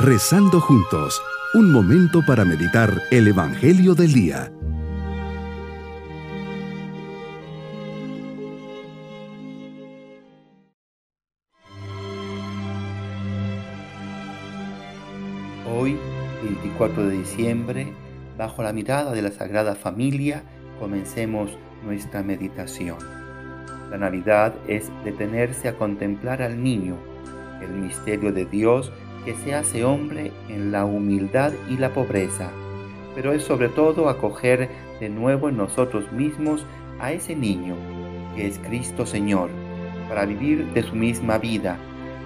Rezando juntos, un momento para meditar el Evangelio del Día. Hoy, 24 de diciembre, bajo la mirada de la Sagrada Familia, comencemos nuestra meditación. La Navidad es detenerse a contemplar al niño, el misterio de Dios que se hace hombre en la humildad y la pobreza, pero es sobre todo acoger de nuevo en nosotros mismos a ese niño, que es Cristo Señor, para vivir de su misma vida,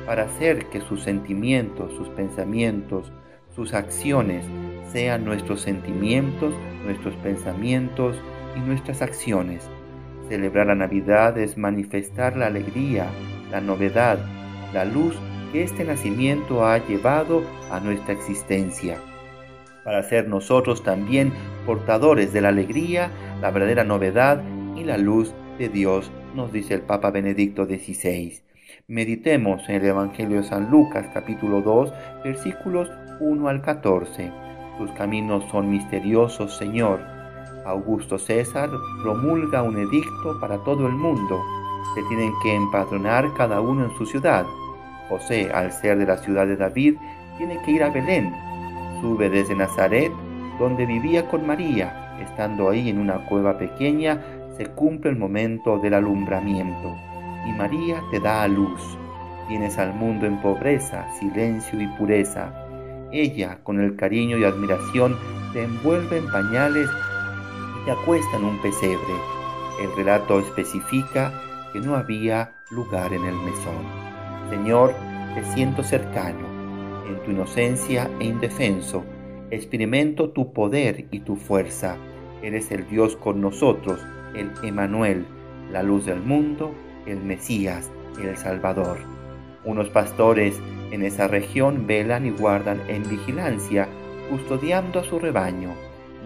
para hacer que sus sentimientos, sus pensamientos, sus acciones sean nuestros sentimientos, nuestros pensamientos y nuestras acciones. Celebrar la Navidad es manifestar la alegría, la novedad, la luz que este nacimiento ha llevado a nuestra existencia, para ser nosotros también portadores de la alegría, la verdadera novedad y la luz de Dios, nos dice el Papa Benedicto XVI. Meditemos en el Evangelio de San Lucas capítulo 2 versículos 1 al 14. Tus caminos son misteriosos, Señor. Augusto César promulga un edicto para todo el mundo. Se tienen que empadronar cada uno en su ciudad. José, al ser de la ciudad de David, tiene que ir a Belén. Sube desde Nazaret, donde vivía con María. Estando ahí en una cueva pequeña, se cumple el momento del alumbramiento. Y María te da a luz. Vienes al mundo en pobreza, silencio y pureza. Ella, con el cariño y admiración, te envuelve en pañales y te acuesta en un pesebre. El relato especifica que no había lugar en el mesón. Señor, te siento cercano. En tu inocencia e indefenso, experimento tu poder y tu fuerza. Eres el Dios con nosotros, el Emanuel, la luz del mundo, el Mesías, el Salvador. Unos pastores en esa región velan y guardan en vigilancia, custodiando a su rebaño.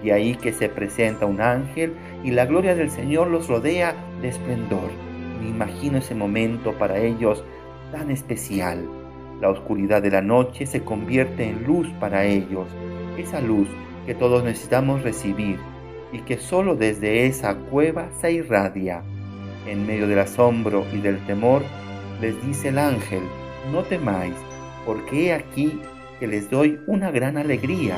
De ahí que se presenta un ángel y la gloria del Señor los rodea de esplendor. Me imagino ese momento para ellos tan especial. La oscuridad de la noche se convierte en luz para ellos, esa luz que todos necesitamos recibir y que solo desde esa cueva se irradia. En medio del asombro y del temor, les dice el ángel, no temáis, porque he aquí que les doy una gran alegría,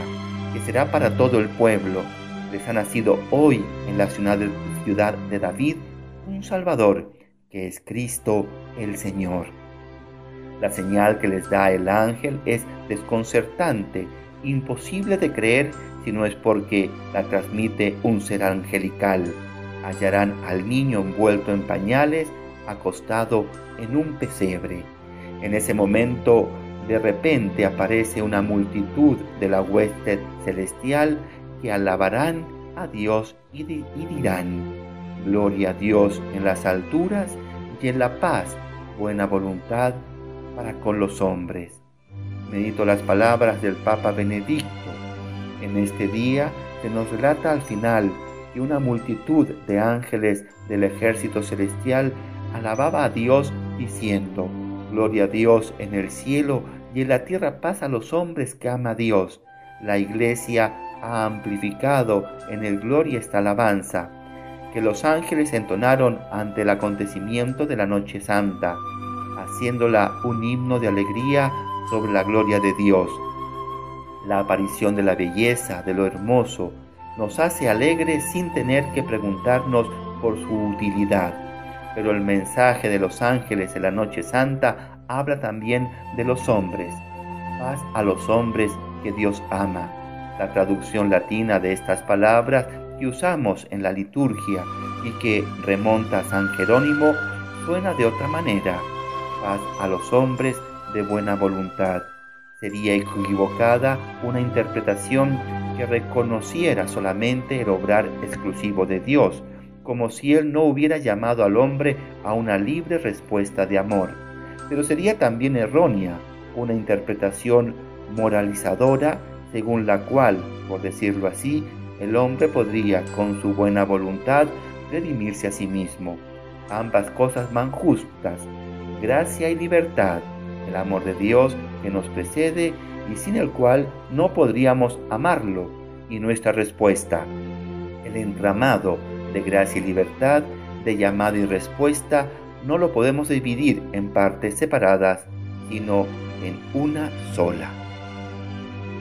que será para todo el pueblo. Les ha nacido hoy en la ciudad de, ciudad de David un Salvador, que es Cristo el Señor. La señal que les da el ángel es desconcertante, imposible de creer si no es porque la transmite un ser angelical. Hallarán al niño envuelto en pañales, acostado en un pesebre. En ese momento, de repente aparece una multitud de la hueste celestial que alabarán a Dios y, y dirán, Gloria a Dios en las alturas y en la paz, buena voluntad para con los hombres. Medito las palabras del Papa Benedicto. En este día se nos relata al final que una multitud de ángeles del ejército celestial alababa a Dios diciendo, Gloria a Dios en el cielo y en la tierra paz a los hombres que ama a Dios. La iglesia ha amplificado en el gloria esta alabanza que los ángeles entonaron ante el acontecimiento de la noche santa haciéndola un himno de alegría sobre la gloria de Dios. La aparición de la belleza, de lo hermoso, nos hace alegres sin tener que preguntarnos por su utilidad. Pero el mensaje de los ángeles en la noche santa habla también de los hombres. Paz a los hombres que Dios ama. La traducción latina de estas palabras que usamos en la liturgia y que remonta a San Jerónimo suena de otra manera a los hombres de buena voluntad. Sería equivocada una interpretación que reconociera solamente el obrar exclusivo de Dios, como si Él no hubiera llamado al hombre a una libre respuesta de amor. Pero sería también errónea una interpretación moralizadora según la cual, por decirlo así, el hombre podría con su buena voluntad redimirse a sí mismo. Ambas cosas van justas, gracia y libertad, el amor de Dios que nos precede y sin el cual no podríamos amarlo. Y nuestra respuesta, el entramado de gracia y libertad, de llamada y respuesta, no lo podemos dividir en partes separadas, sino en una sola.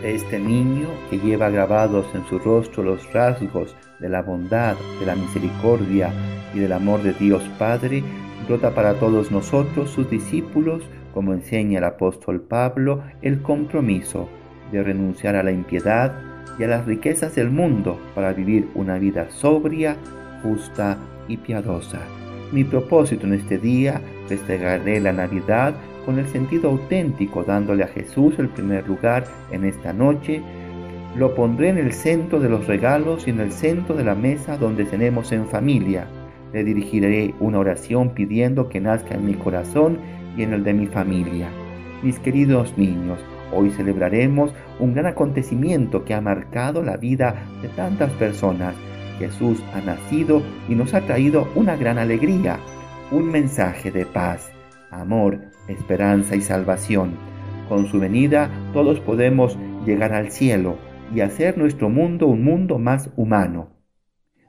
Este niño que lleva grabados en su rostro los rasgos de la bondad, de la misericordia y del amor de Dios Padre, brota para todos nosotros, sus discípulos, como enseña el apóstol Pablo, el compromiso de renunciar a la impiedad y a las riquezas del mundo para vivir una vida sobria, justa y piadosa. Mi propósito en este día, festejaré la Navidad con el sentido auténtico, dándole a Jesús el primer lugar en esta noche. Lo pondré en el centro de los regalos y en el centro de la mesa donde tenemos en familia. Le dirigiré una oración pidiendo que nazca en mi corazón y en el de mi familia. Mis queridos niños, hoy celebraremos un gran acontecimiento que ha marcado la vida de tantas personas. Jesús ha nacido y nos ha traído una gran alegría, un mensaje de paz amor, esperanza y salvación. Con su venida todos podemos llegar al cielo y hacer nuestro mundo un mundo más humano.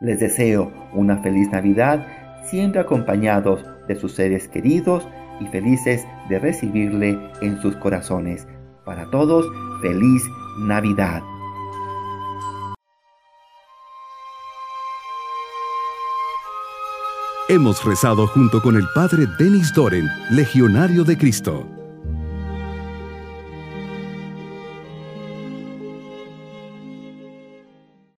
Les deseo una feliz Navidad, siempre acompañados de sus seres queridos y felices de recibirle en sus corazones. Para todos, feliz Navidad. Hemos rezado junto con el Padre Denis Doren, Legionario de Cristo.